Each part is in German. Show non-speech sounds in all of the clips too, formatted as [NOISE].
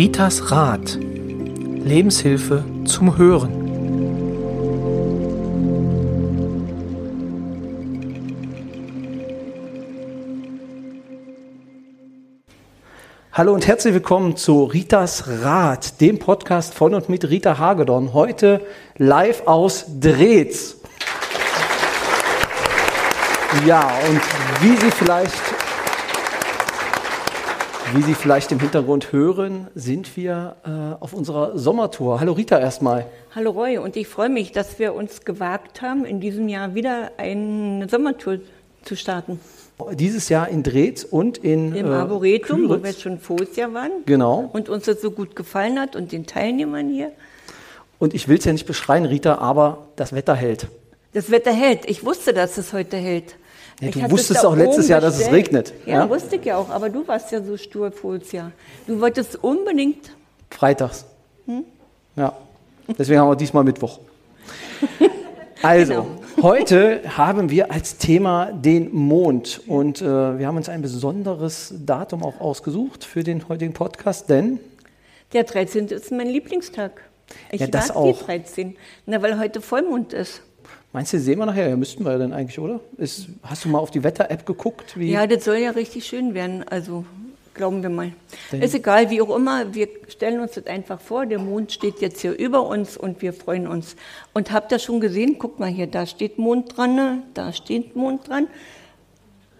Ritas Rat. Lebenshilfe zum Hören. Hallo und herzlich willkommen zu Ritas Rat, dem Podcast von und mit Rita Hagedorn. Heute live aus Drehz. Ja, und wie Sie vielleicht wie Sie vielleicht im Hintergrund hören, sind wir äh, auf unserer Sommertour. Hallo Rita erstmal. Hallo Roy, und ich freue mich, dass wir uns gewagt haben, in diesem Jahr wieder eine Sommertour zu starten. Dieses Jahr in Drehz und in Im äh, Arboretum, wo Küritz. wir jetzt schon voriges Jahr waren. Genau. Und uns das so gut gefallen hat und den Teilnehmern hier. Und ich will es ja nicht beschreien, Rita, aber das Wetter hält. Das Wetter hält. Ich wusste, dass es heute hält. Ja, du wusstest auch letztes Jahr, dass es regnet, Ja, ja? wusste ich ja auch. Aber du warst ja so stur Jahr. Du wolltest unbedingt. Freitags. Hm? Ja. Deswegen haben wir diesmal Mittwoch. [LAUGHS] Also, Genau. heute haben wir als Thema den Mond und äh, wir haben uns ein besonderes Datum auch ausgesucht für den heutigen Podcast, denn Der 13. ist mein Lieblingstag. Ich Ja, das mag auch. die 13. Na, weil heute Vollmond ist. Meinst du, sehen wir nachher? Ja, müssten wir ja dann eigentlich, oder? Ist, hast du mal auf die Wetter-App geguckt? Wie? Ja, das soll ja richtig schön werden. Also glauben wir mal. Denn- ist egal, wie auch immer. Wir stellen uns das einfach vor. Der Mond steht jetzt hier über uns und wir freuen uns. Und habt ihr schon gesehen? Guck mal hier, da steht Mond dran, ne? da steht Mond dran.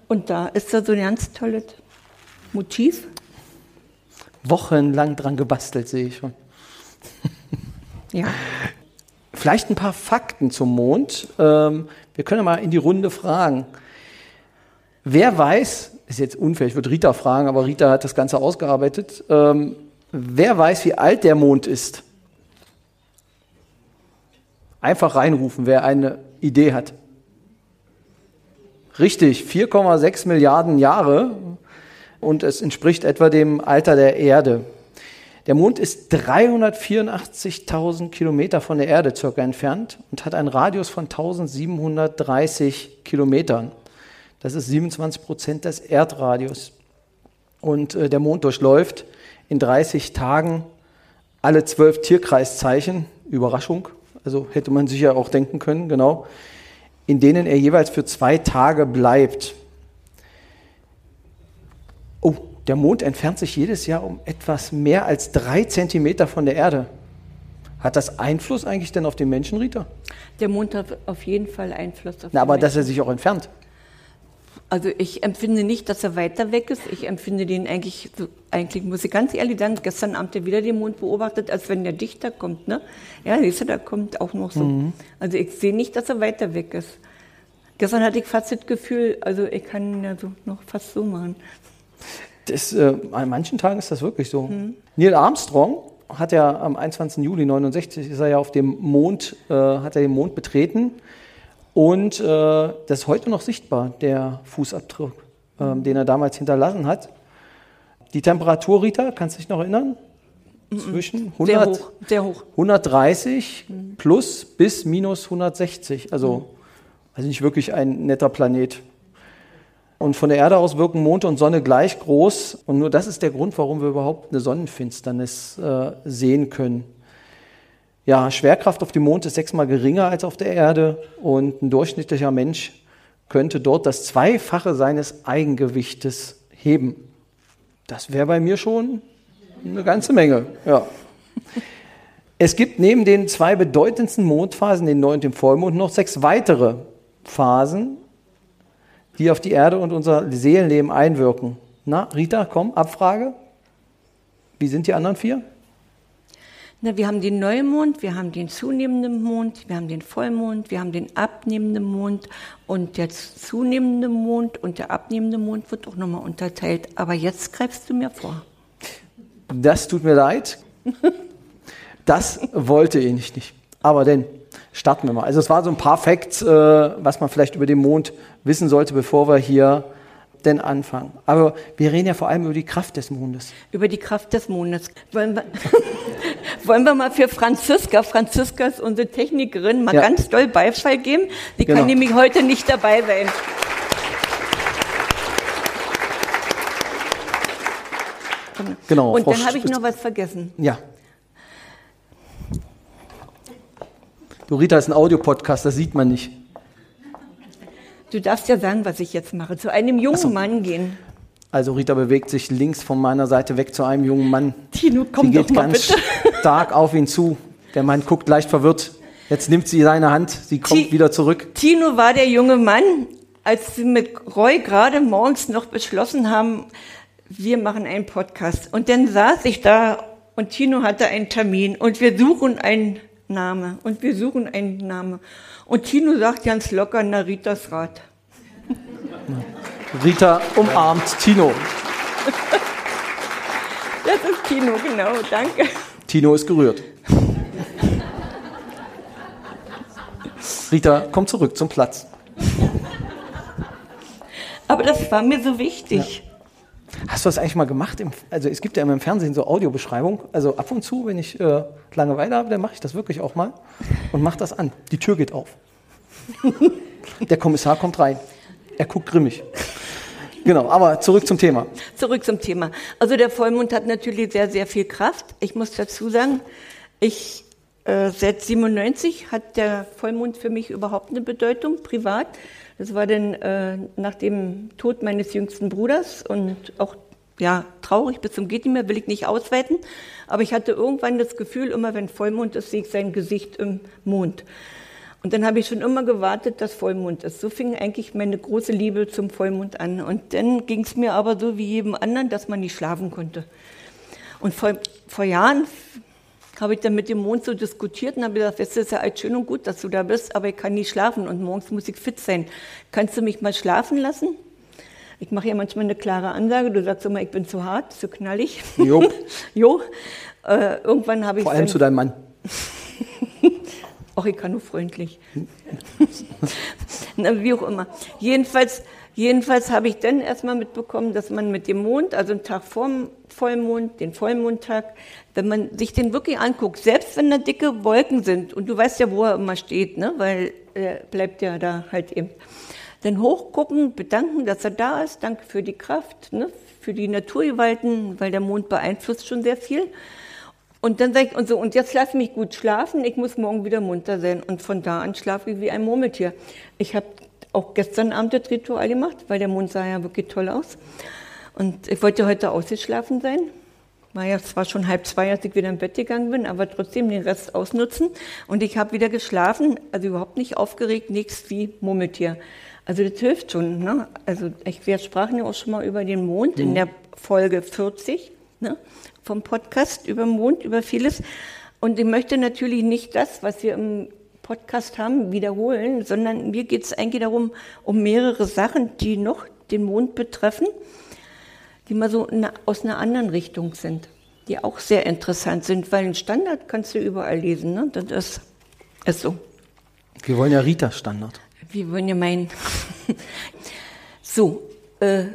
Und da ist da so ein ganz tolles Motiv. Wochenlang dran gebastelt, sehe ich schon. Ja. [LAUGHS] Vielleicht ein paar Fakten zum Mond. Ähm, wir können mal in die Runde fragen. Wer weiß, ist jetzt unfair, ich würde Rita fragen, aber Rita hat das Ganze ausgearbeitet. Ähm, wer weiß, wie alt der Mond ist? Einfach reinrufen, wer eine Idee hat. Richtig, 4,6 Milliarden Jahre und es entspricht etwa dem Alter der Erde. Der Mond ist 384.000 Kilometer von der Erde circa entfernt und hat einen Radius von 1730 Kilometern. Das ist 27 Prozent des Erdradius. Und äh, der Mond durchläuft in 30 Tagen alle zwölf Tierkreiszeichen. Überraschung, also hätte man sich ja auch denken können, genau, in denen er jeweils für zwei Tage bleibt. Oh, der Mond entfernt sich jedes Jahr um etwas mehr als drei Zentimeter von der Erde. Hat das Einfluss eigentlich denn auf den Menschen, Rita? Der Mond hat auf jeden Fall Einfluss auf Na, die aber dass Menschen. er sich auch entfernt. Also ich empfinde nicht, dass er weiter weg ist. Ich empfinde den eigentlich, eigentlich muss ich ganz ehrlich sagen, gestern Abend ja wieder den Mond beobachtet, als wenn der Dichter kommt. Ne? Ja, siehst du, da kommt auch noch so. Mhm. Also ich sehe nicht, dass er weiter weg ist. Gestern hatte ich fast das Gefühl, also ich kann ihn ja so noch fast so machen. Das, äh, an manchen Tagen ist das wirklich so. Neil Armstrong hat ja am 21. Juli 69 ist er ja auf dem Mond, äh, hat er den Mond betreten und äh, das ist heute noch sichtbar, der Fußabdruck, ähm, den er damals hinterlassen hat. Die Temperatur, Rita, kannst du dich noch erinnern? Zwischen Sehr 100, hoch, sehr hoch. 130 plus bis minus 160. Also, also nicht wirklich ein netter Planet. Und von der Erde aus wirken Mond und Sonne gleich groß. Und nur das ist der Grund, warum wir überhaupt eine Sonnenfinsternis äh, sehen können. Ja, Schwerkraft auf dem Mond ist sechsmal geringer als auf der Erde. Und ein durchschnittlicher Mensch könnte dort das Zweifache seines Eigengewichtes heben. Das wäre bei mir schon eine ganze Menge. Ja. Es gibt neben den zwei bedeutendsten Mondphasen, den Neu- und dem Vollmond, noch sechs weitere Phasen, die auf die Erde und unser Seelenleben einwirken. Na, Rita, komm, Abfrage. Wie sind die anderen vier? Na, wir haben den Neumond, wir haben den zunehmenden Mond, wir haben den Vollmond, wir haben den abnehmenden Mond und der zunehmende Mond und der abnehmende Mond wird auch nochmal unterteilt. Aber jetzt greifst du mir vor. Das tut mir leid. Das wollte ich nicht. nicht. Aber denn, starten wir mal. Also es war so ein paar Facts, äh, was man vielleicht über den Mond wissen sollte, bevor wir hier denn anfangen. Aber wir reden ja vor allem über die Kraft des Mondes. Über die Kraft des Mondes. Wollen wir, [LAUGHS] wollen wir mal für Franziska, Franziska ist unsere Technikerin, mal Ja. ganz doll Beifall geben? Sie Genau. kann nämlich heute nicht dabei sein. Genau, Und Frau dann habe ich noch was vergessen. Ja. Du, Rita, ist ein Audiopodcast, das sieht man nicht. Du darfst ja sagen, was ich jetzt mache. Zu einem jungen so. Mann gehen. Also Rita bewegt sich links von meiner Seite weg zu einem jungen Mann. Tino, komm Sie geht ganz bitte. [LAUGHS] stark auf ihn zu. Der Mann guckt leicht verwirrt. Jetzt nimmt sie seine Hand, sie kommt Ti- wieder zurück. Tino war der junge Mann, als sie mit Roy gerade morgens noch beschlossen haben, wir machen einen Podcast. Und dann saß ich da und Tino hatte einen Termin und wir suchen einen Name und wir suchen einen Name. Und Tino sagt ganz locker, Naritas Rat. Rita umarmt Tino. [LAUGHS] Das ist Tino, genau, danke. Tino ist gerührt. Rita, komm zurück zum Platz. Aber das war mir so wichtig. Hast du das eigentlich mal gemacht? Im, also es gibt ja immer im Fernsehen so Audiobeschreibung. Also ab und zu, wenn ich äh, Langeweile habe, dann mache ich das wirklich auch mal und mache das an. Die Tür geht auf. [LAUGHS] Der Kommissar kommt rein. Er guckt grimmig. Genau, aber zurück zum Thema. Zurück zum Thema. Also der Vollmond hat natürlich sehr, sehr viel Kraft. Ich muss dazu sagen, ich äh, seit 97 hat der Vollmond für mich überhaupt eine Bedeutung, privat. Das war dann äh, nach dem Tod meines jüngsten Bruders und auch ja, traurig bis zum geht nicht mehr, will ich nicht ausweiten. Aber ich hatte irgendwann das Gefühl, immer wenn Vollmond ist, sehe ich sein Gesicht im Mond. Und dann habe ich schon immer gewartet, dass Vollmond ist. So fing eigentlich meine große Liebe zum Vollmond an. Und dann ging es mir aber so wie jedem anderen, dass man nicht schlafen konnte. Und vor, vor Jahren habe ich dann mit dem Mond so diskutiert und habe gesagt, es ist ja alles schön und gut, dass du da bist, aber ich kann nie schlafen und morgens muss ich fit sein. Kannst du mich mal schlafen lassen? Ich mache ja manchmal eine klare Ansage, du sagst immer, ich bin zu hart, zu knallig. Jo. [LAUGHS] jo. Äh, irgendwann habe ich Vor allem zu deinem Mann. [LAUGHS] Ach, ich kann nur freundlich. [LAUGHS] Na, wie auch immer. Jedenfalls, jedenfalls habe ich dann erstmal mitbekommen, dass man mit dem Mond, also einen Tag vorm Vollmond, den Vollmondtag, wenn man sich den wirklich anguckt, selbst wenn da dicke Wolken sind, und du weißt ja, wo er immer steht, ne, weil er bleibt ja da halt eben, dann hochgucken, bedanken, dass er da ist, danke für die Kraft, ne, für die Naturgewalten, weil der Mond beeinflusst schon sehr viel. Und dann sage ich, und so, und jetzt lass mich gut schlafen, ich muss morgen wieder munter sein. Und von da an schlafe ich wie ein Murmeltier. Ich habe auch gestern Abend das Ritual gemacht, weil der Mond sah ja wirklich toll aus. Und ich wollte heute ausgeschlafen sein. War ja zwar schon halb zwei, als ich wieder im Bett gegangen bin, aber trotzdem den Rest ausnutzen. Und ich habe wieder geschlafen, also überhaupt nicht aufgeregt, nichts wie Murmeltier. Also das hilft schon. Ne? Also ich, wir sprachen ja auch schon mal über den Mond in der Folge 40 ne? vom Podcast über den Mond, über vieles. Und ich möchte natürlich nicht das, was wir im Podcast haben, wiederholen, sondern mir geht es eigentlich darum, um mehrere Sachen, die noch den Mond betreffen, die mal so aus einer anderen Richtung sind, die auch sehr interessant sind, weil ein Standard kannst du überall lesen. Ne? Das ist, so. Wir wollen ja Rita-Standard. Wir wollen ja meinen. [LAUGHS] so, äh,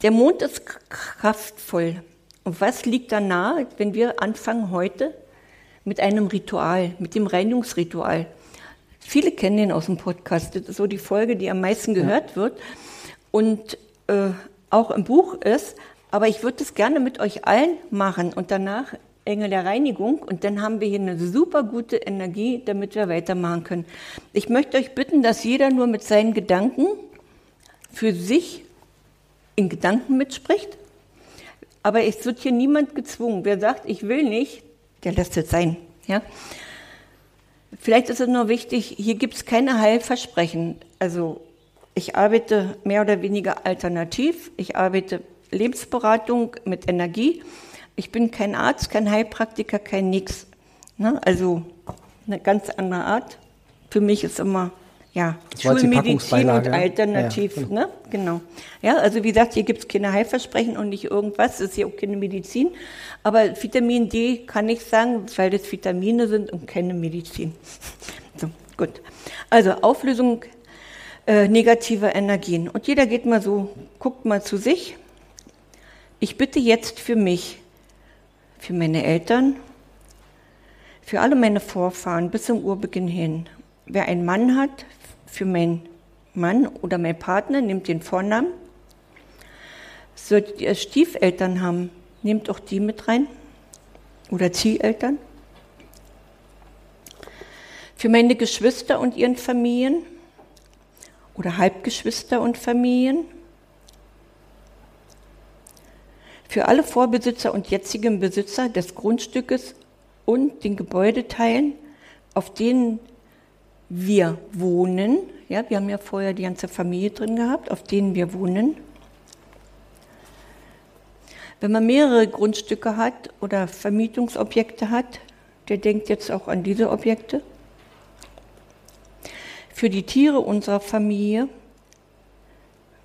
der Mond ist kraftvoll. Und was liegt da nahe, wenn wir anfangen heute mit einem Ritual, mit dem Reinigungsritual? Viele kennen den aus dem Podcast. Das ist so die Folge, die am meisten gehört wird und äh, auch im Buch ist. Aber ich würde es gerne mit euch allen machen und danach Engel der Reinigung und dann haben wir hier eine super gute Energie, damit wir weitermachen können. Ich möchte euch bitten, dass jeder nur mit seinen Gedanken für sich in Gedanken mitspricht. Aber es wird hier niemand gezwungen. Wer sagt, ich will nicht, der lässt es sein. Ja? Vielleicht ist es nur wichtig, hier gibt es keine Heilversprechen. Also ich arbeite mehr oder weniger alternativ. Ich arbeite Lebensberatung mit Energie. Ich bin kein Arzt, kein Heilpraktiker, kein Nix. Ne? Also eine ganz andere Art. Für mich ist immer ja, Das Schulmedizin und alternativ. Ja, ja, ne? genau. Ja, also wie gesagt, hier gibt es keine Heilversprechen und nicht irgendwas. Es ist ja auch keine Medizin. Aber Vitamin D kann ich sagen, weil das Vitamine sind und keine Medizin. [LAUGHS] So, gut. Also Auflösung äh, negativer Energien. Und jeder geht mal so, guckt mal zu sich. Ich bitte jetzt für mich, für meine Eltern, für alle meine Vorfahren bis zum Urbeginn hin. Wer einen Mann hat, für meinen Mann oder meinen Partner, nimmt den Vornamen. Solltet ihr Stiefeltern haben, Nehmt auch die mit rein. Oder Zieheltern. Für meine Geschwister und ihren Familien. Oder Halbgeschwister und Familien. Für alle Vorbesitzer und jetzigen Besitzer des Grundstückes und den Gebäudeteilen, auf denen wir wohnen, ja, wir haben ja vorher die ganze Familie drin gehabt, auf denen wir wohnen. Wenn man mehrere Grundstücke hat oder Vermietungsobjekte hat, der denkt jetzt auch an diese Objekte. Für die Tiere unserer Familie,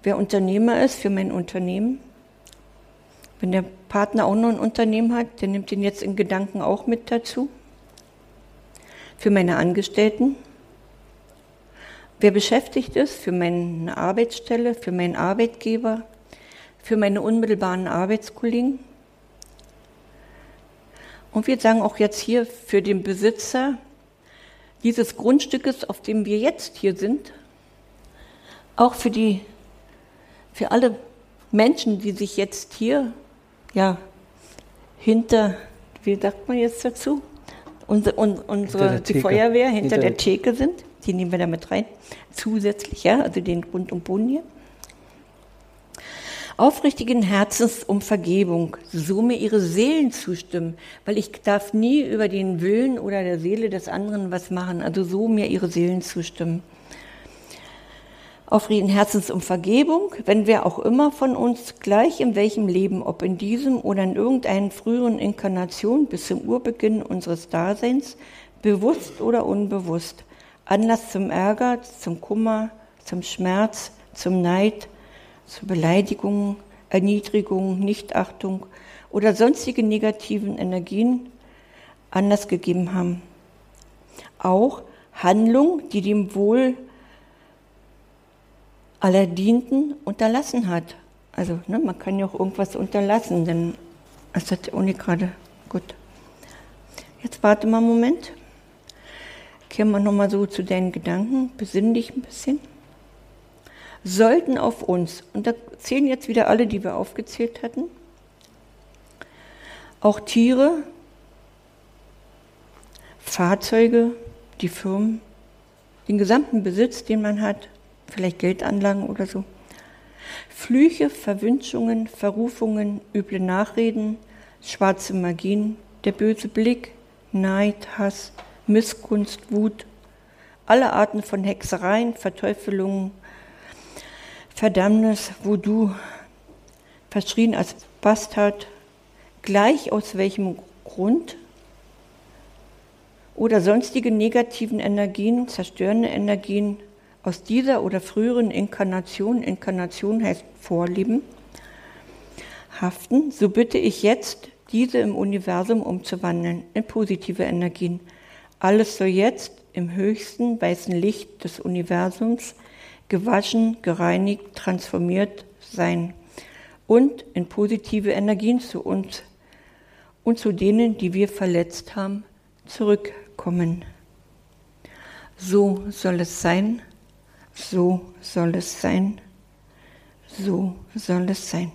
wer Unternehmer ist, für mein Unternehmen. Wenn der Partner auch noch ein Unternehmen hat, der nimmt ihn jetzt in Gedanken auch mit dazu. Für meine Angestellten, Wer beschäftigt ist für meine Arbeitsstelle, für meinen Arbeitgeber, für meine unmittelbaren Arbeitskollegen. Und wir sagen auch jetzt hier für den Besitzer dieses Grundstückes, auf dem wir jetzt hier sind, auch für die, für alle Menschen, die sich jetzt hier, ja, hinter, wie sagt man jetzt dazu? Unsere, unsere die Feuerwehr hinter, hinter der Theke sind die nehmen wir da mit rein, zusätzlich, ja, also den Grund und Boden hier. Aufrichtigen Herzens um Vergebung, so mir ihre Seelen zustimmen, weil ich darf nie über den Willen oder der Seele des anderen was machen, also so mir ihre Seelen zustimmen. Aufrichtigen Herzens um Vergebung, wenn wer auch immer von uns gleich in welchem Leben, ob in diesem oder in irgendeinen früheren Inkarnation bis zum Urbeginn unseres Daseins, bewusst oder unbewusst, Anlass zum Ärger, zum Kummer, zum Schmerz, zum Neid, zur Beleidigung, Erniedrigung, Nichtachtung oder sonstige negativen Energien Anlass gegeben haben. Auch Handlung, die dem Wohl aller Dienten unterlassen hat. Also ne, man kann ja auch irgendwas unterlassen, denn das hat Uni gerade gut. Jetzt warte mal einen Moment. Kehren wir nochmal so zu deinen Gedanken, besinn dich ein bisschen. Sollten auf uns, und da zählen jetzt wieder alle, die wir aufgezählt hatten, auch Tiere, Fahrzeuge, die Firmen, den gesamten Besitz, den man hat, vielleicht Geldanlagen oder so, Flüche, Verwünschungen, Verrufungen, üble Nachreden, schwarze Magien, der böse Blick, Neid, Hass, Missgunst, Wut, alle Arten von Hexereien, Verteufelungen, Verdammnis, Voodoo, verschrien als Bastard, gleich aus welchem Grund? Oder sonstige negativen Energien, zerstörende Energien aus dieser oder früheren Inkarnation, Inkarnation heißt Vorleben, haften, so bitte ich jetzt, diese im Universum umzuwandeln in positive Energien, alles soll jetzt im höchsten weißen Licht des Universums gewaschen, gereinigt, transformiert sein und in positive Energien zu uns und zu denen, die wir verletzt haben, zurückkommen. So soll es sein, so soll es sein, so soll es sein.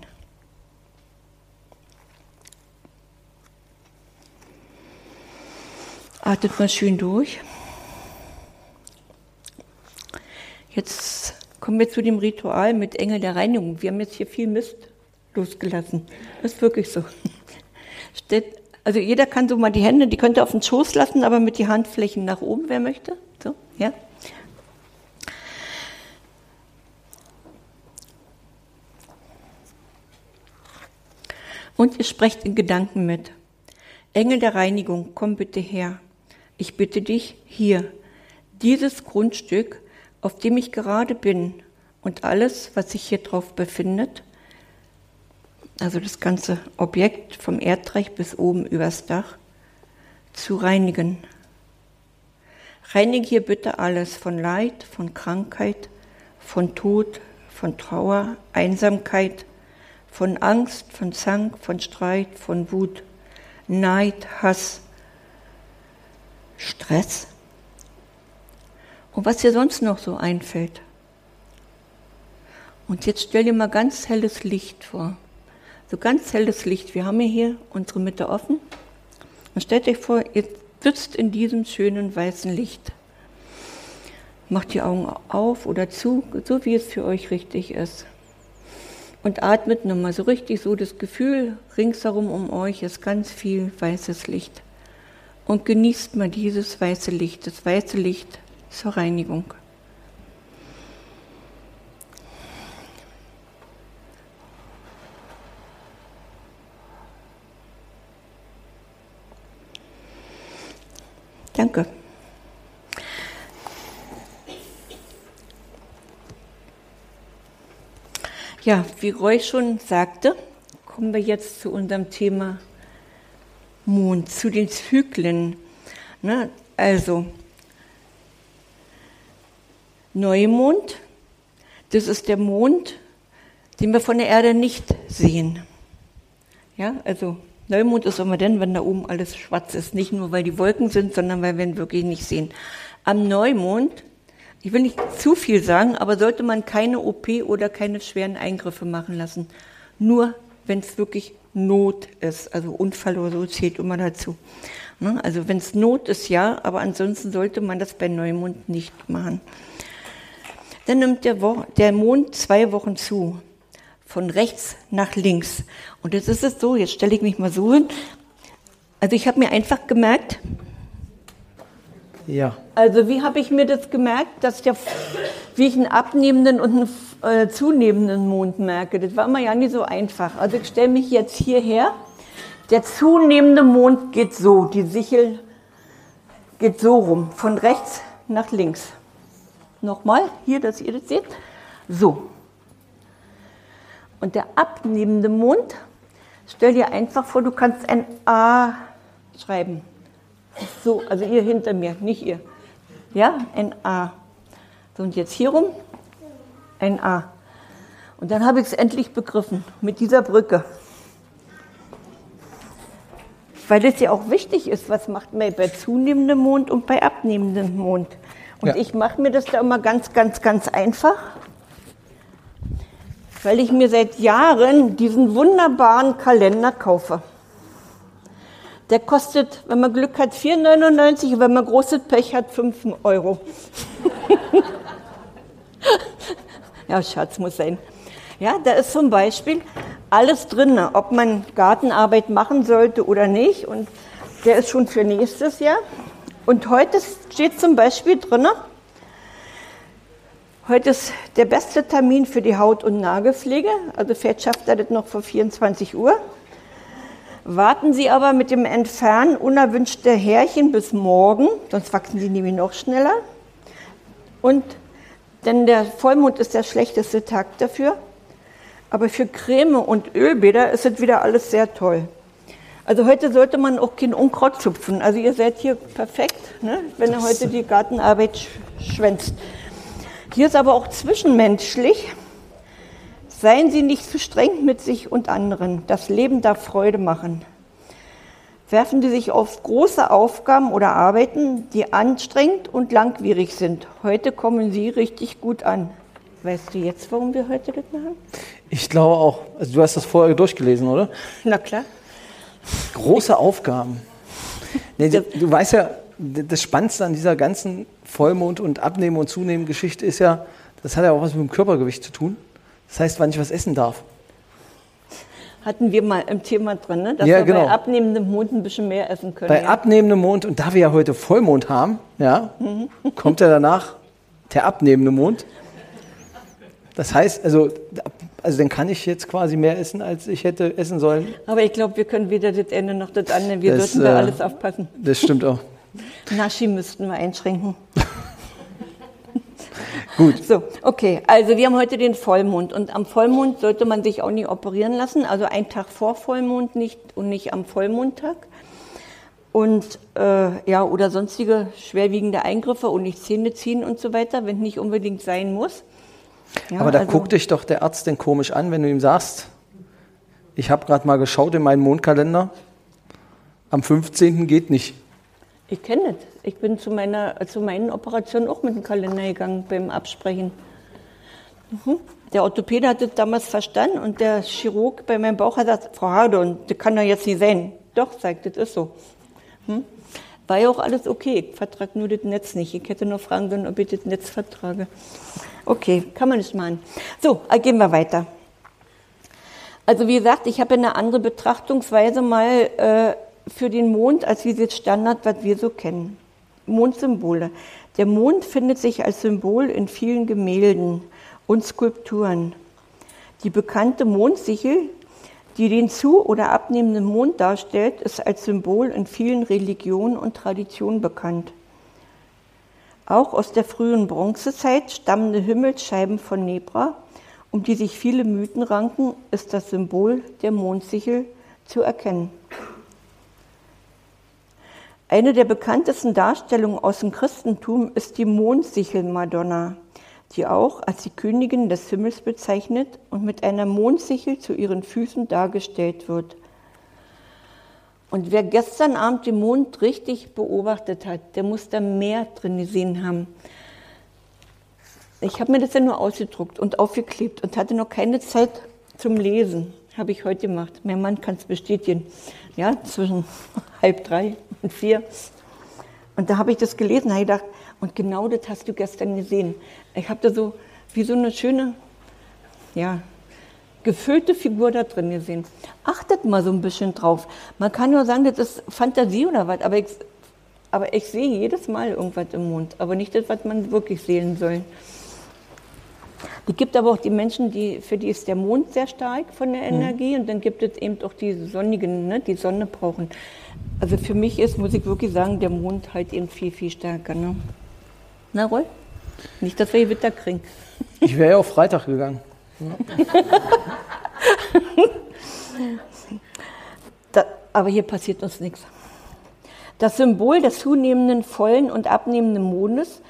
Atmet mal schön durch. Jetzt kommen wir zu dem Ritual mit Engel der Reinigung. Wir haben jetzt hier viel Mist losgelassen. Das ist wirklich so. Also jeder kann so mal die Hände, die könnt ihr auf den Schoß lassen, aber mit die Handflächen nach oben, wer möchte. So, ja. Und ihr sprecht in Gedanken mit. Engel der Reinigung, komm bitte her. Ich bitte dich, hier, dieses Grundstück, auf dem ich gerade bin und alles, was sich hier drauf befindet, also das ganze Objekt vom Erdreich bis oben übers Dach, zu reinigen. Reinige hier bitte alles von Leid, von Krankheit, von Tod, von Trauer, Einsamkeit, von Angst, von Zank, von Streit, von Wut, Neid, Hass, Stress und was dir sonst noch so einfällt. Und jetzt stell dir mal ganz helles Licht vor. so ganz helles Licht. Wir haben ja hier unsere Mitte offen. Und stellt euch vor, ihr sitzt in diesem schönen weißen Licht. Macht die Augen auf oder zu, so wie es für euch richtig ist. Und atmet nochmal so richtig so das Gefühl, ringsherum um euch ist ganz viel weißes Licht. Und genießt mal dieses weiße Licht, das weiße Licht zur Reinigung. Danke. Ja, wie Roy schon sagte, kommen wir jetzt zu unserem Thema Mond, zu den Zyklen. Ne? Also, Neumond, das ist der Mond, den wir von der Erde nicht sehen. Ja, also Neumond ist immer dann, wenn da oben alles schwarz ist. Nicht nur, weil die Wolken sind, sondern weil wir ihn wirklich nicht sehen. Am Neumond, ich will nicht zu viel sagen, aber sollte man keine OP oder keine schweren Eingriffe machen lassen. Nur, wenn es wirklich Not ist. Also Unfall oder so zählt immer dazu. Ne? Also wenn es Not ist, ja, aber ansonsten sollte man das bei Neumond nicht machen. Dann nimmt der, Wo der Mond zwei Wochen zu von rechts nach links. Und jetzt ist es so, jetzt stelle ich mich mal so hin. Also ich habe mir einfach gemerkt, ja. Also wie habe ich mir das gemerkt, dass der, wie ich einen abnehmenden und einen äh, zunehmenden Mond merke? Das war mir ja nicht so einfach. Also ich stelle mich jetzt hierher. Der zunehmende Mond geht so, die Sichel geht so rum, von rechts nach links. Nochmal, hier, dass ihr das seht. So. Und der abnehmende Mond, stell dir einfach vor, du kannst ein A schreiben. So, also ihr hinter mir, nicht ihr. Ja, ein A. So, und jetzt hier rum ein A. Und dann habe ich es endlich begriffen mit dieser Brücke. Weil es ja auch wichtig ist, was macht man bei zunehmendem Mond und bei abnehmendem Mond. Und ja. ich mache mir das da immer ganz, ganz, ganz einfach weil ich mir seit Jahren diesen wunderbaren Kalender kaufe. Der kostet, wenn man Glück hat, 4,99 und wenn man großes Pech hat, 5 Euro. [LAUGHS] ja, Schatz muss sein. Ja, da ist zum Beispiel alles drin, ob man Gartenarbeit machen sollte oder nicht. Und der ist schon für nächstes Jahr. Und heute steht zum Beispiel drin, Heute ist der beste Termin für die Haut- und Nagelpflege. Also vielleicht schafft er das noch vor 24 Uhr. Warten Sie aber mit dem Entfernen unerwünschter Härchen bis morgen, sonst wachsen die nämlich noch schneller. Und denn der Vollmond ist der schlechteste Tag dafür. Aber für Creme und Ölbäder ist es wieder alles sehr toll. Also heute sollte man auch kein Unkraut zupfen. Also ihr seid hier perfekt, ne? wenn ihr heute die Gartenarbeit schwänzt. Hier ist aber auch zwischenmenschlich. Seien Sie nicht zu streng mit sich und anderen. Das Leben darf Freude machen. Werfen Sie sich auf große Aufgaben oder Arbeiten, die anstrengend und langwierig sind. Heute kommen Sie richtig gut an. Weißt du jetzt, warum wir heute das machen? Ich glaube auch. Also du hast das vorher durchgelesen, oder? Na klar. Große Aufgaben. Nee, du, du weißt ja, das Spannendste an dieser ganzen Vollmond- und Abnehmen- und Zunehmen-Geschichte ist ja, das hat ja auch was mit dem Körpergewicht zu tun. Das heißt, wann ich was essen darf. Hatten wir mal im Thema drin, ne? dass ja, wir genau. bei abnehmendem Mond ein bisschen mehr essen können. Bei ja? abnehmendem Mond, und da wir ja heute Vollmond haben, ja, mhm. kommt ja danach der abnehmende Mond. Das heißt, also, also dann kann ich jetzt quasi mehr essen, als ich hätte essen sollen. Aber ich glaube, wir können weder das Ende noch das andere. Wir das, sollten da äh, alles aufpassen. Das stimmt auch. [LAUGHS] Naschi müssten wir einschränken. Gut. So, okay. Also wir haben heute den Vollmond und am Vollmond sollte man sich auch nicht operieren lassen. Also einen Tag vor Vollmond nicht und nicht am Vollmondtag. Und äh, ja, oder sonstige schwerwiegende Eingriffe und nicht Zähne ziehen und so weiter, wenn nicht unbedingt sein muss. Ja, Aber da also, guckt dich doch der Arzt denn komisch an, wenn du ihm sagst, ich habe gerade mal geschaut in meinen Mondkalender, am 15. geht nicht. Ich kenne das. Ich bin zu, meiner, zu meinen Operationen auch mit dem Kalender gegangen beim Absprechen. Mhm. Der Orthopäde hat das damals verstanden und der Chirurg bei meinem Bauch hat gesagt, Frau Hardon, das kann doch jetzt nicht sein. Doch, sagt, das ist so. Hm? War ja auch alles okay. Ich vertrage nur das Netz nicht. Ich hätte nur fragen können, ob ich das Netz vertrage. Okay, kann man nicht machen. So, äh, gehen wir weiter. Also wie gesagt, ich habe eine andere Betrachtungsweise mal äh, für den Mond, als wie das Standard, was wir so kennen. Mondsymbole. Der Mond findet sich als Symbol in vielen Gemälden und Skulpturen. Die bekannte Mondsichel, die den zu- oder abnehmenden Mond darstellt, ist als Symbol in vielen Religionen und Traditionen bekannt. Auch aus der frühen Bronzezeit stammende Himmelsscheiben von Nebra, um die sich viele Mythen ranken, ist das Symbol der Mondsichel zu erkennen. Eine der bekanntesten Darstellungen aus dem Christentum ist die Mondsichel-Madonna die auch als die Königin des Himmels bezeichnet und mit einer Mondsichel zu ihren Füßen dargestellt wird. Und wer gestern Abend den Mond richtig beobachtet hat, der muss da mehr drin gesehen haben. Ich habe mir das ja nur ausgedruckt und aufgeklebt und hatte noch keine Zeit zum Lesen. Habe ich heute gemacht. Mein Mann kann es bestätigen. Ja, zwischen [LAUGHS] halb drei und vier. Und da habe ich das gelesen, habe ich gedacht, und genau das hast du gestern gesehen. Ich habe da so wie so eine schöne, ja, gefüllte Figur da drin gesehen. Achtet mal so ein bisschen drauf. Man kann nur sagen, das ist Fantasie oder was, aber ich, aber ich sehe jedes Mal irgendwas im Mond, aber nicht das, was man wirklich sehen soll. Es gibt aber auch die Menschen, die, für die ist der Mond sehr stark von der mhm. Energie mhm. und dann gibt es eben auch die Sonnigen, ne, die Sonne brauchen. Also für mich ist, muss ich wirklich sagen, der Mond halt eben viel, viel stärker. Ne? Na, Roll? Nicht, dass wir hier Witter kriegen. Ich wäre ja auf Freitag gegangen. [LAUGHS] da, aber hier passiert uns nichts. Das Symbol des zunehmenden vollen und abnehmenden Mondes,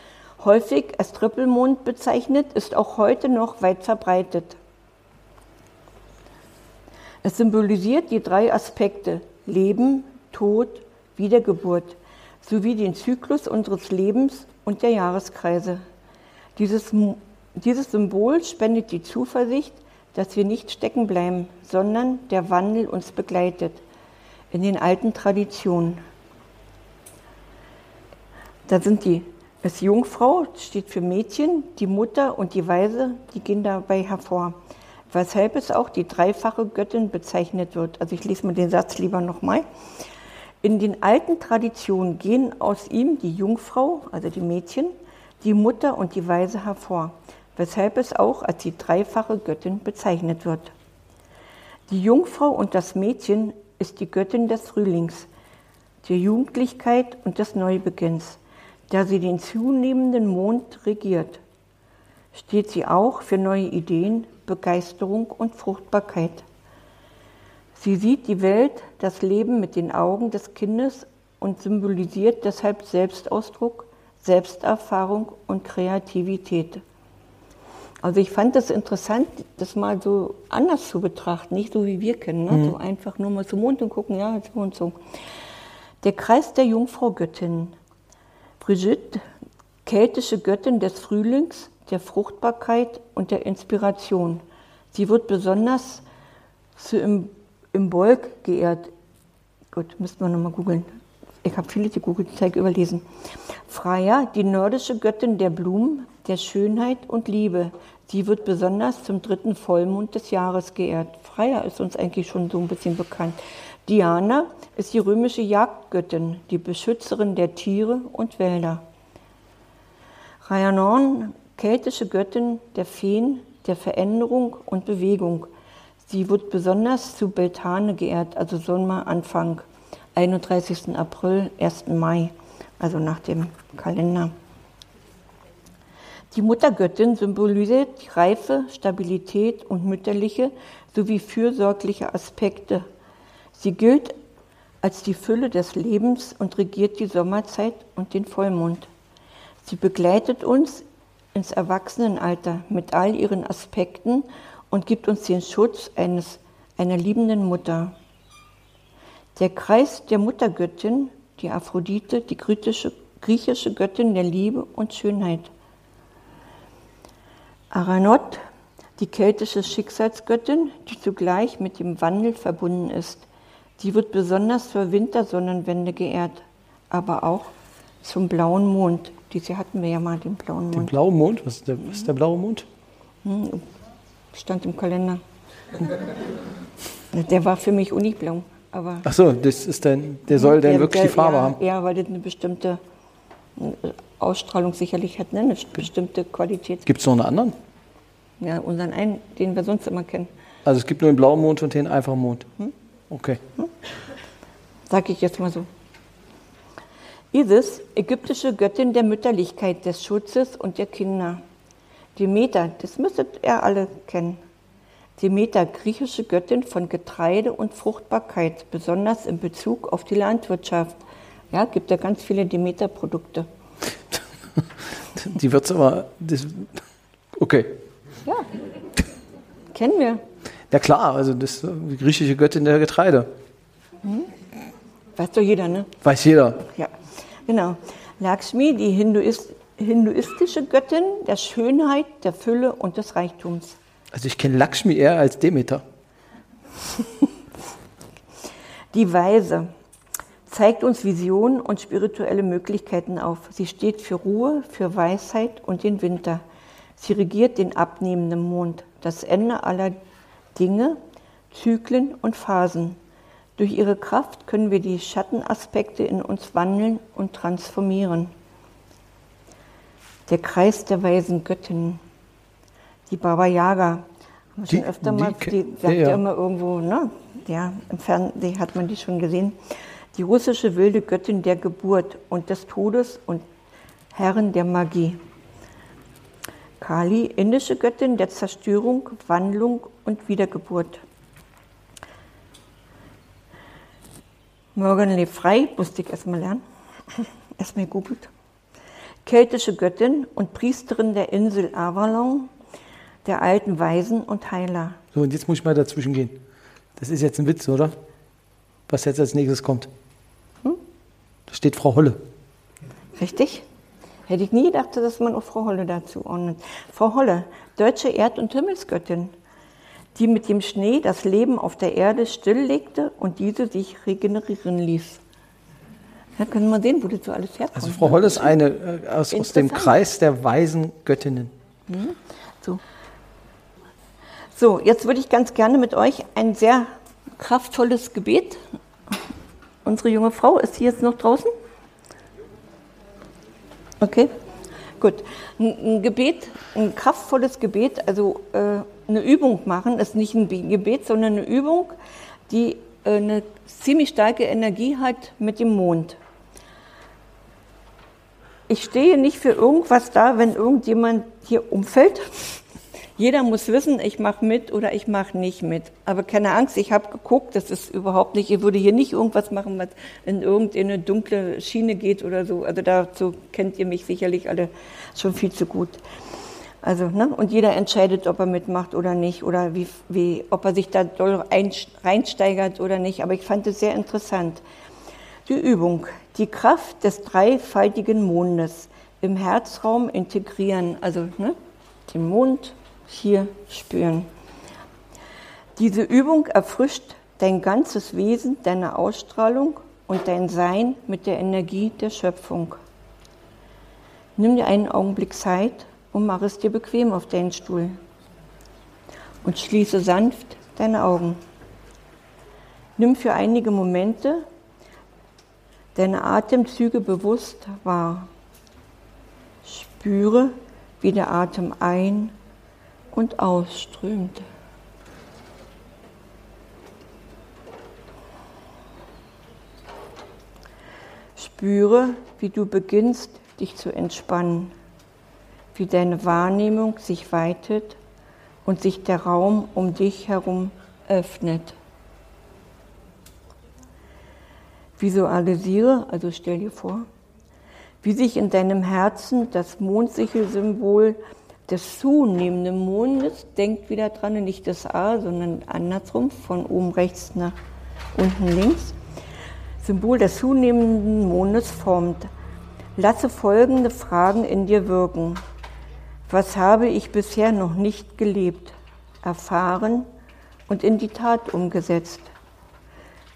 häufig als Trippelmond bezeichnet, ist auch heute noch weit verbreitet. Es symbolisiert die drei Aspekte Leben, Tod, Wiedergeburt sowie den Zyklus unseres Lebens und der Jahreskreise. Dieses, dieses Symbol spendet die Zuversicht, dass wir nicht stecken bleiben, sondern der Wandel uns begleitet in den alten Traditionen. Da sind die das Jungfrau steht für Mädchen, die Mutter und die Weise, die gehen dabei hervor. Weshalb es auch die dreifache Göttin bezeichnet wird. Also ich lese mir den Satz lieber nochmal. In den alten Traditionen gehen aus ihm die Jungfrau, also die Mädchen, die Mutter und die Weise hervor, weshalb es auch als die dreifache Göttin bezeichnet wird. Die Jungfrau und das Mädchen ist die Göttin des Frühlings, der Jugendlichkeit und des Neubeginns. Da sie den zunehmenden Mond regiert, steht sie auch für neue Ideen, Begeisterung und Fruchtbarkeit. Sie sieht die Welt, das Leben mit den Augen des Kindes und symbolisiert deshalb Selbstausdruck, Selbsterfahrung und Kreativität. Also ich fand das interessant, das mal so anders zu betrachten, nicht so wie wir kennen, ne? Mhm. so einfach nur mal zum Mond und gucken, ja, so und so. Der Kreis der Jungfrau Göttin. Brigitte, keltische Göttin des Frühlings, der Fruchtbarkeit und der Inspiration. Sie wird besonders zu im Bolk geehrt. Gut, müssten wir nochmal googeln. Ich habe viele die Google-Zeige überlesen. Freya, die nordische Göttin der Blumen, der Schönheit und Liebe. Sie wird besonders zum dritten Vollmond des Jahres geehrt. Freya ist uns eigentlich schon so ein bisschen bekannt. Diana ist die römische Jagdgöttin, die Beschützerin der Tiere und Wälder. Rhiannon, keltische Göttin der Feen, der Veränderung und Bewegung. Sie wird besonders zu Beltane geehrt, also Sommeranfang, 31. April, 1. Mai, also nach dem Kalender. Die Muttergöttin symbolisiert Reife, Stabilität und mütterliche sowie fürsorgliche Aspekte. Sie gilt als die Fülle des Lebens und regiert die Sommerzeit und den Vollmond. Sie begleitet uns ins Erwachsenenalter mit all ihren Aspekten und gibt uns den Schutz eines, einer liebenden Mutter. Der Kreis der Muttergöttin, die Aphrodite, die griechische, griechische Göttin der Liebe und Schönheit. Aranot, die keltische Schicksalsgöttin, die zugleich mit dem Wandel verbunden ist. Die wird besonders zur Wintersonnenwende geehrt, aber auch zum blauen Mond. Diese hatten wir ja mal, den blauen Mond. Den blauen Mond? Was ist der, was ist der blaue Mond? Hm, stand im Kalender. Der war für mich uniblau. Aber Ach so, das ist dann, der soll der- wirklich der- die Farbe ja, haben. Ja, weil das eine bestimmte äh, Ausstrahlung sicherlich hat, ne? eine bestimmte Qualität. Gibt es noch einen anderen? Ja, unseren einen, den wir sonst immer kennen. Also es gibt nur den blauen Mond und den einfachen Mond. Hm? Okay. Sag ich jetzt mal so. Isis, ägyptische Göttin der Mütterlichkeit, des Schutzes und der Kinder. Demeter, das müsstet ihr alle kennen. Demeter, griechische Göttin von Getreide und Fruchtbarkeit, besonders in Bezug auf die Landwirtschaft. Ja, gibt ja ganz viele Demeter-Produkte. [LAUGHS] Die wird es aber. Das, okay. Ja, kennen wir. Ja klar, also das ist die griechische Göttin der Getreide. Weiß doch jeder, ne? Weiß jeder. Ja, genau. Lakshmi, die Hinduist, hinduistische Göttin der Schönheit, der Fülle und des Reichtums. Also ich kenne Lakshmi eher als Demeter. [LAUGHS] Die Weise zeigt uns Visionen und spirituelle Möglichkeiten auf. Sie steht für Ruhe, für Weisheit und den Winter. Sie regiert den abnehmenden Mond, das Ende aller Dinge, Zyklen und Phasen. Durch ihre Kraft können wir die Schattenaspekte in uns wandeln und transformieren. Der Kreis der weisen Göttinnen, die Baba Yaga, haben wir Die- schon öfter die mal, die sagt ja, ja, ja. immer irgendwo, ne? Ja, im Fernsehen hat man die schon gesehen. Die russische wilde Göttin der Geburt und des Todes und Herrin der Magie. Kali, indische Göttin der Zerstörung, Wandlung und Wiedergeburt. Morgan Le Frey, musste ich erstmal lernen. [LAUGHS] Erstmal gegoogelt. Keltische Göttin und Priesterin der Insel Avalon, der alten Weisen und Heiler. So, und jetzt muss ich mal dazwischen gehen. Das ist jetzt ein Witz, oder? Was jetzt als nächstes kommt. Hm? Da steht Frau Holle. Richtig? Hätte ich nie gedacht, dass man auch Frau Holle dazu ordnet. Frau Holle, deutsche Erd- und Himmelsgöttin, die mit dem Schnee das Leben auf der Erde stilllegte und diese sich regenerieren ließ. Da können wir sehen, wo das so alles herkommt. Also Frau Holle ist eine äh, aus, aus dem. Kreis der weisen Göttinnen. So. so, jetzt würde ich ganz gerne mit euch ein sehr kraftvolles Gebet. Unsere junge Frau ist sie jetzt noch draußen? Okay, gut. Ein, ein Gebet, ein kraftvolles Gebet, also äh, eine Übung machen, ist nicht ein Be- Gebet, sondern eine Übung, die äh, eine ziemlich starke Energie hat mit dem Mond. Ich stehe nicht für irgendwas da, wenn irgendjemand hier umfällt. [LAUGHS] Jeder muss wissen, ich mache mit oder ich mache nicht mit. Aber keine Angst, ich habe geguckt, das ist überhaupt nicht, ich würde hier nicht irgendwas machen, was in irgendeine dunkle Schiene geht oder so. Also dazu kennt ihr mich sicherlich alle schon viel zu gut. Also, ne? Und jeder entscheidet, ob er mitmacht oder nicht oder wie, wie, ob er sich da doll ein, reinsteigert oder nicht. Aber ich fand es sehr interessant. Die Übung, die Kraft des dreifaltigen Mondes im Herzraum integrieren, also ne, den Mond hier spüren. Diese Übung erfrischt dein ganzes Wesen, deine Ausstrahlung und dein Sein mit der Energie der Schöpfung. Nimm dir einen Augenblick Zeit und mach es dir bequem auf deinen Stuhl. Und schließe sanft deine Augen. Nimm für einige Momente deine Atemzüge bewusst wahr. Spüre, wie der Atem ein- und ausströmt. Spüre, wie du beginnst, dich zu entspannen, wie deine Wahrnehmung sich weitet und sich der Raum um dich herum öffnet. Visualisiere, also stell dir vor, wie sich in deinem Herzen das Mondsichel-Symbol des zunehmenden Mondes, denkt wieder dran, nicht das A, sondern andersrum, von oben rechts nach unten links, Symbol des zunehmenden Mondes formt. Lasse folgende Fragen in dir wirken. Was habe ich bisher noch nicht gelebt? erfahren und in die Tat umgesetzt.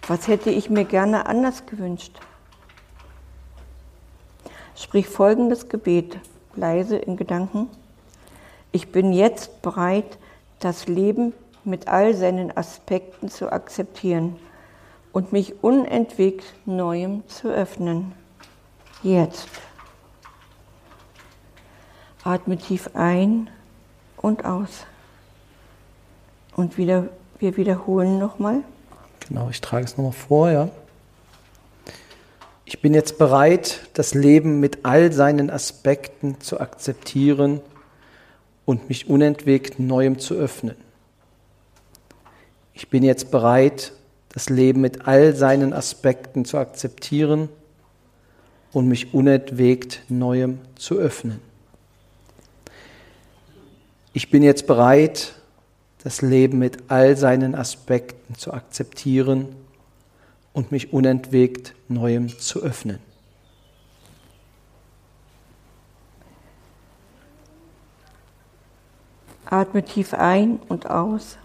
Was hätte ich mir gerne anders gewünscht? Sprich folgendes Gebet, leise in Gedanken. Ich bin jetzt bereit, das Leben mit all seinen Aspekten zu akzeptieren und mich unentwegt Neuem zu öffnen. Jetzt. Atme tief ein und aus. Und wieder, wir wiederholen nochmal. Genau, ich trage es nochmal vor, ja. Ich bin jetzt bereit, das Leben mit all seinen Aspekten zu akzeptieren und mich unentwegt Neuem zu öffnen. Ich bin jetzt bereit, das Leben mit all seinen Aspekten zu akzeptieren und mich unentwegt Neuem zu öffnen. Ich bin jetzt bereit, das Leben mit all seinen Aspekten zu akzeptieren und mich unentwegt Neuem zu öffnen. Atme tief ein und aus.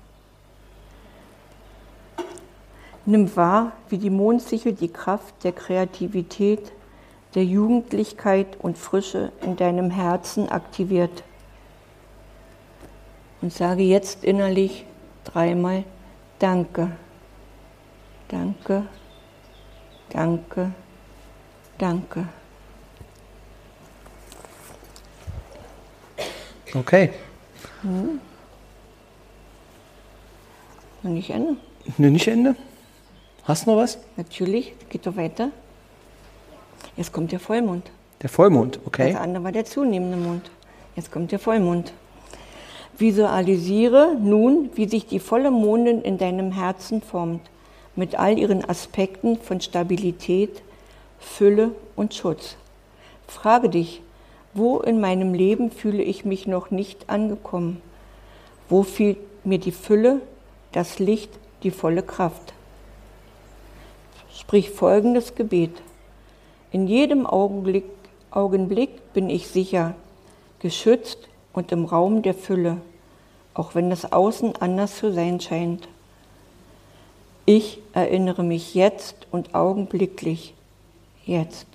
Nimm wahr, wie die Mondsichel die Kraft der Kreativität, der Jugendlichkeit und Frische in deinem Herzen aktiviert. Und sage jetzt innerlich dreimal Danke, danke, danke, danke. Okay. Hm. Nicht Ende? Ne, nicht Ende. Hast du noch was? Natürlich, geht doch weiter. Jetzt kommt der Vollmond. Der Vollmond, okay. Der andere war der zunehmende Mond. Jetzt kommt der Vollmond. Visualisiere nun, wie sich die volle Mondin in deinem Herzen formt, mit all ihren Aspekten von Stabilität, Fülle und Schutz. Frage dich, wo in meinem Leben fühle ich mich noch nicht angekommen? Wo fehlt mir die Fülle, das Licht, die volle Kraft? Sprich folgendes Gebet. In jedem Augenblick, Augenblick bin ich sicher, geschützt und im Raum der Fülle, auch wenn das Außen anders zu sein scheint. Ich erinnere mich jetzt und augenblicklich, jetzt.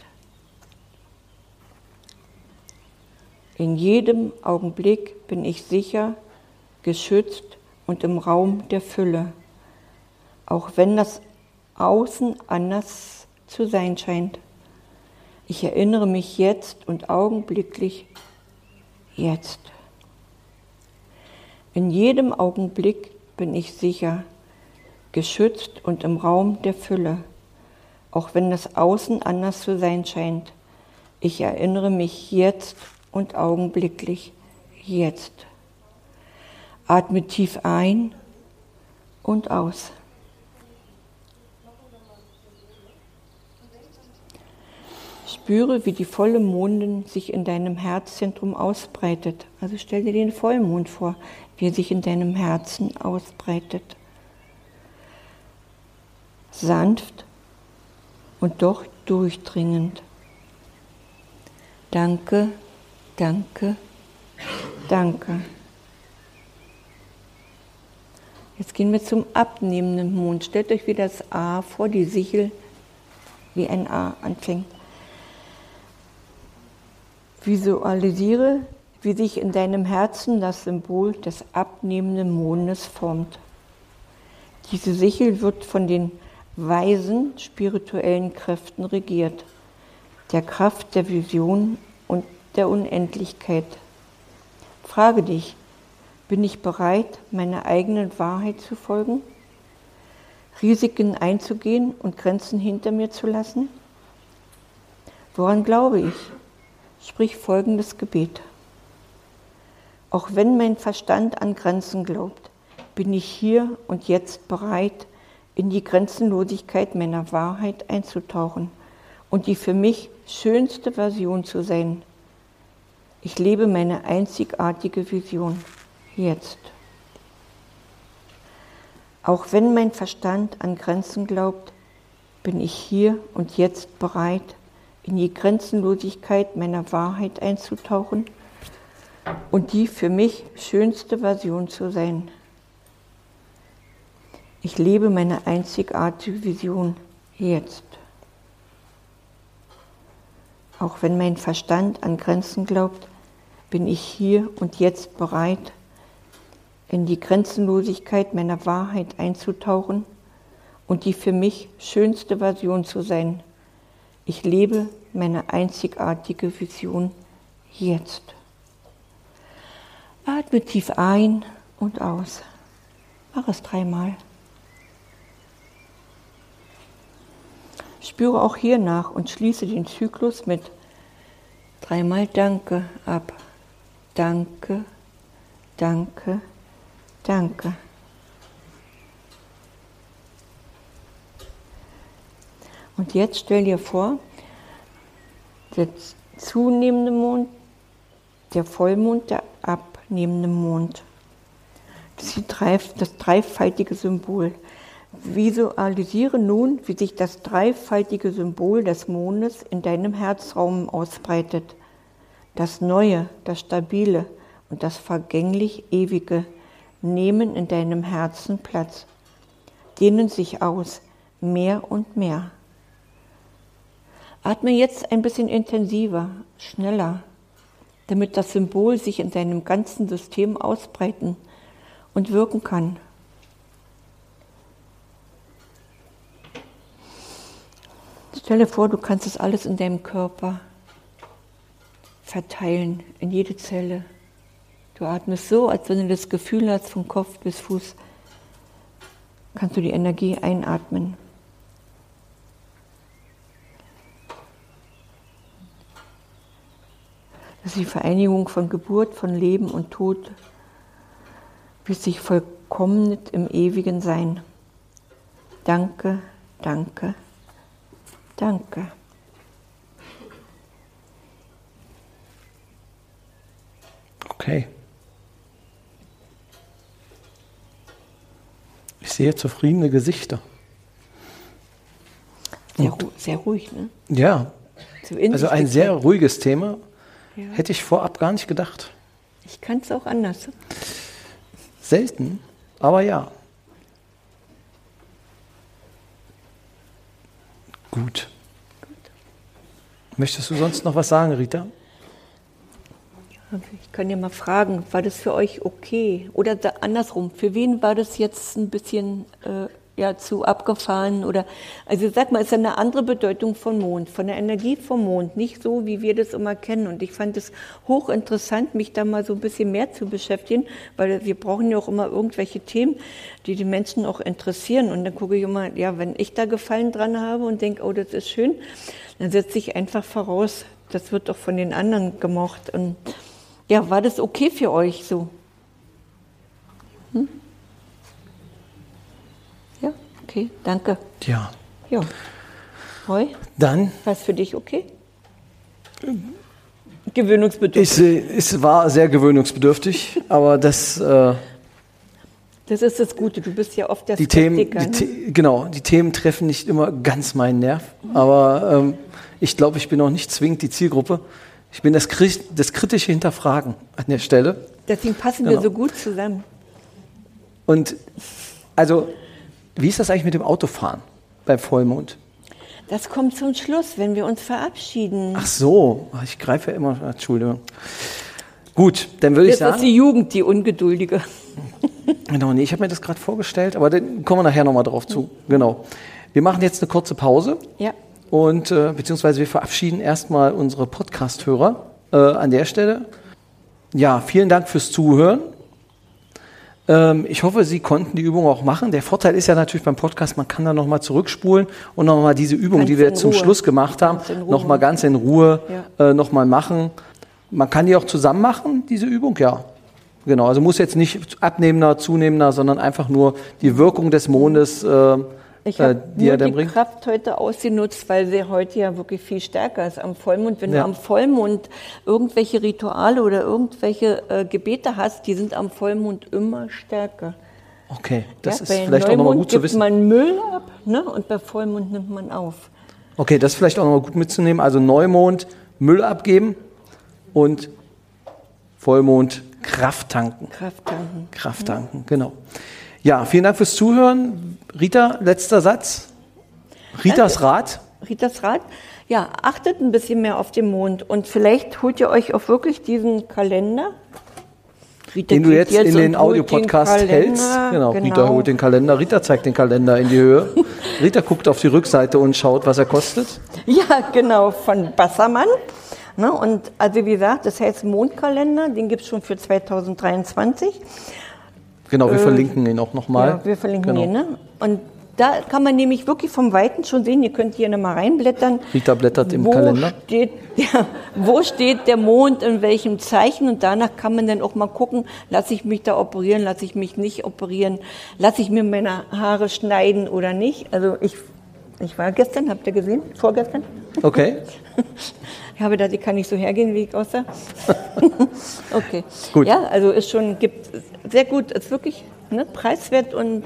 In jedem Augenblick bin ich sicher, geschützt und im Raum der Fülle, auch wenn das Außen anders zu sein scheint. Ich erinnere mich jetzt und augenblicklich jetzt. In jedem Augenblick bin ich sicher, geschützt und im Raum der Fülle, auch wenn das Außen anders zu sein scheint. Ich erinnere mich jetzt und augenblicklich jetzt. Atme tief ein und aus. Spüre, wie die volle Mondin sich in deinem Herzzentrum ausbreitet. Also stell dir den Vollmond vor, wie sich in deinem Herzen ausbreitet. Sanft und doch durchdringend. Danke, danke, danke. Jetzt gehen wir zum abnehmenden Mond. Stellt euch wieder das A vor, die Sichel wie ein A anfängt. Visualisiere, wie sich in deinem Herzen das Symbol des abnehmenden Mondes formt. Diese Sichel wird von den weisen spirituellen Kräften regiert, der Kraft der Vision und der Unendlichkeit. Frage dich, bin ich bereit, meiner eigenen Wahrheit zu folgen? Risiken einzugehen und Grenzen hinter mir zu lassen? Woran glaube ich? sprich folgendes Gebet. Auch wenn mein Verstand an Grenzen glaubt, bin ich hier und jetzt bereit, in die Grenzenlosigkeit meiner Wahrheit einzutauchen und die für mich schönste Version zu sein. Ich lebe meine einzigartige Vision jetzt. Auch wenn mein Verstand an Grenzen glaubt, bin ich hier und jetzt bereit, in die Grenzenlosigkeit meiner Wahrheit einzutauchen und die für mich schönste Version zu sein. Ich lebe meine einzigartige Vision jetzt. Auch wenn mein Verstand an Grenzen glaubt, bin ich hier und jetzt bereit, in die Grenzenlosigkeit meiner Wahrheit einzutauchen und die für mich schönste Version zu sein. Ich lebe meine einzigartige Vision jetzt. Atme tief ein und aus. Mach es dreimal. Spüre auch hier nach und schließe den Zyklus mit dreimal Danke ab. Danke, danke, danke. Und jetzt stell dir vor, der zunehmende Mond, der Vollmond, der abnehmende Mond. Das, das dreifaltige Symbol. Visualisiere nun, wie sich das dreifaltige Symbol des Mondes in deinem Herzraum ausbreitet. Das Neue, das Stabile und das vergänglich Ewige nehmen in deinem Herzen Platz, dehnen sich aus, mehr und mehr. Atme jetzt ein bisschen intensiver, schneller, damit das Symbol sich in deinem ganzen System ausbreiten und wirken kann. Stelle vor, du kannst es alles in deinem Körper verteilen, in jede Zelle. Du atmest so, als wenn du das Gefühl hast, von Kopf bis Fuß, kannst du die Energie einatmen. Das ist die Vereinigung von Geburt, von Leben und Tod, bis sich vollkommenet im ewigen Sein. Danke, danke, danke. Okay. Ich sehe zufriedene Gesichter. Sehr, ru sehr ruhig, ne? Ja. So also ein sehr ruhiges Thema. Ja. Hätte ich vorab gar nicht gedacht. Ich kann es auch anders. Selten, aber ja. Gut. Gut. Möchtest du sonst noch was sagen, Rita? Ich kann ja mal fragen, war das für euch okay? Oder andersrum, für wen war das jetzt ein bisschen äh, ja, zu abgefahren oder, also sag mal, es ist eine andere Bedeutung von Mond, von der Energie vom Mond, nicht so, wie wir das immer kennen. Und ich fand es hochinteressant, mich da mal so ein bisschen mehr zu beschäftigen, weil wir brauchen ja auch immer irgendwelche Themen, die die Menschen auch interessieren. Und dann gucke ich immer, ja, wenn ich da Gefallen dran habe und denke, oh, das ist schön, dann setze ich einfach voraus, das wird doch von den anderen gemocht. Und ja, war das okay für euch so? Hm? Okay, danke. Ja. Ja. Hoi? Dann. War es für dich okay? Gewöhnungsbedürftig. Es, äh, es war sehr gewöhnungsbedürftig, [LAUGHS] aber das. Äh, das ist das Gute. Du bist ja oft der die. Themen, die ne? Genau, die Themen treffen nicht immer ganz meinen Nerv, aber ähm, ich glaube, ich bin auch nicht zwingend die Zielgruppe. Ich bin das, das kritische Hinterfragen an der Stelle. Deswegen passen genau. wir so gut zusammen. Und also wie ist das eigentlich mit dem Autofahren beim Vollmond? Das kommt zum Schluss, wenn wir uns verabschieden. Ach so, ich greife ja immer, Entschuldigung. Gut, dann würde ich sagen. Das ist die Jugend, die Ungeduldige. [LAUGHS] Genau, nee, ich habe mir das gerade vorgestellt, aber dann kommen wir nachher nochmal drauf zu. Genau. Wir machen jetzt eine kurze Pause. Ja. Und äh, beziehungsweise wir verabschieden erstmal unsere Podcast-Hörer äh, an der Stelle. Ja, vielen Dank fürs Zuhören. Ähm, ich hoffe, Sie konnten die Übung auch machen. Der Vorteil ist ja natürlich beim Podcast, man kann da nochmal zurückspulen und nochmal diese Übung, ganz die wir zum Schluss gemacht haben, nochmal ganz in Ruhe ja. äh, nochmal machen. Man kann die auch zusammen machen, diese Übung, ja. Genau, also muss jetzt nicht abnehmender, zunehmender, sondern einfach nur die Wirkung des Mondes äh, ich habe äh, nur die bringt? Kraft heute ausgenutzt, weil sie heute ja wirklich viel stärker ist am Vollmond. Wenn ja. du am Vollmond irgendwelche Rituale oder irgendwelche äh, Gebete hast, die sind am Vollmond immer stärker. Okay, das ja, ist vielleicht Neumond auch nochmal gut zu wissen. man Müll ab ne? und bei Vollmond nimmt man auf. Okay, das ist vielleicht auch nochmal gut mitzunehmen. Also Neumond Müll abgeben und Vollmond Kraft tanken. Kraft tanken. Kraft tanken, ja. genau. Ja, vielen Dank fürs Zuhören. Rita, letzter Satz. Ritas Rat. Ritas Rat. Ja, achtet ein bisschen mehr auf den Mond und vielleicht holt ihr euch auch wirklich diesen Kalender. Rita den du jetzt, jetzt in den Audiopodcast hältst. Genau, genau, Rita holt den Kalender. Rita zeigt den Kalender in die Höhe. [LAUGHS] Rita guckt auf die Rückseite und schaut, was er kostet. Ja, genau, von Bassermann. Ne, und also wie gesagt, das heißt Mondkalender, den gibt es schon für 2023. Genau, wir äh, verlinken ihn auch nochmal. Ja, wir verlinken genau. ihn. Ne? Und da kann man nämlich wirklich vom Weiten schon sehen, ihr könnt hier nochmal reinblättern. Rita blättert im Kalender. Steht, ja, wo steht der Mond, in welchem Zeichen und danach kann man dann auch mal gucken, lasse ich mich da operieren, lasse ich mich nicht operieren, lasse ich mir meine Haare schneiden oder nicht. Also ich, ich war gestern, habt ihr gesehen? Vorgestern? Okay. [LAUGHS] Ich habe gedacht, ich kann nicht so hergehen, wie ich aussah. [LAUGHS] [LAUGHS] okay. Gut. Ja, also schon, gibt sehr gut, ist wirklich ne, preiswert und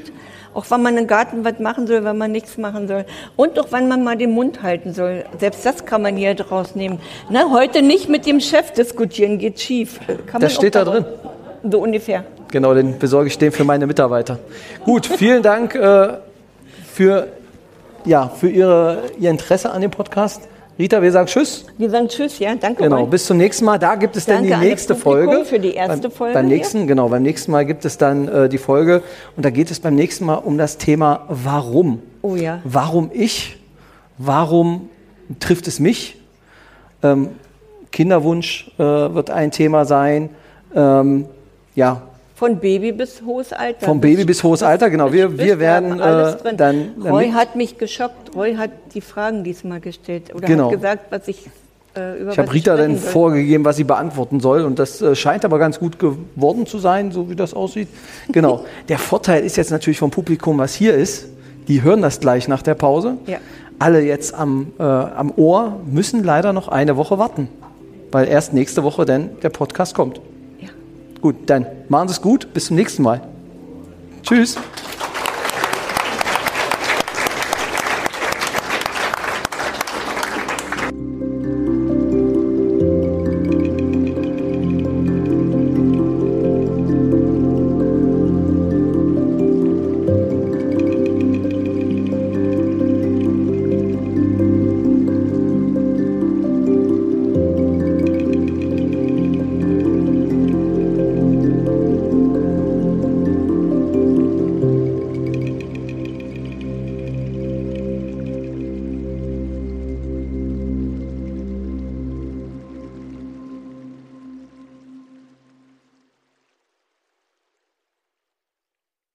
auch wann man im Garten was machen soll, wenn man nichts machen soll. Und auch wann man mal den Mund halten soll. Selbst das kann man hier draus nehmen. Ne, heute nicht mit dem Chef diskutieren, geht schief. Kann das steht da drin. So ungefähr. Genau, den besorge ich den für meine Mitarbeiter. Gut, vielen Dank äh, für, ja, für Ihre, Ihr Interesse an dem Podcast. Rita, wir sagen Tschüss. Wir sagen Tschüss, ja, danke. Genau, euch. bis zum nächsten Mal. Da gibt es danke dann die nächste Folge. für die erste beim, Folge. Beim nächsten, hier. genau, beim nächsten Mal gibt es dann äh, die Folge und da geht es beim nächsten Mal um das Thema Warum. Oh ja. Warum ich? Warum trifft es mich? Ähm, Kinderwunsch äh, wird ein Thema sein. Ähm, ja, von Baby bis hohes Alter. Vom Baby bis hohes Alter, genau. Wir, wir werden äh, dann. Roy hat mich geschockt. Roy hat die Fragen diesmal gestellt oder genau. hat gesagt, was ich äh, Ich habe Rita dann soll. vorgegeben, was sie beantworten soll. Und das äh, scheint aber ganz gut geworden zu sein, so wie das aussieht. Genau. [LAUGHS] der Vorteil ist jetzt natürlich vom Publikum, was hier ist. Die hören das gleich nach der Pause. Ja. Alle jetzt am, äh, am Ohr müssen leider noch eine Woche warten, weil erst nächste Woche dann der Podcast kommt. Gut, dann machen Sie es gut. Bis zum nächsten Mal. Tschüss.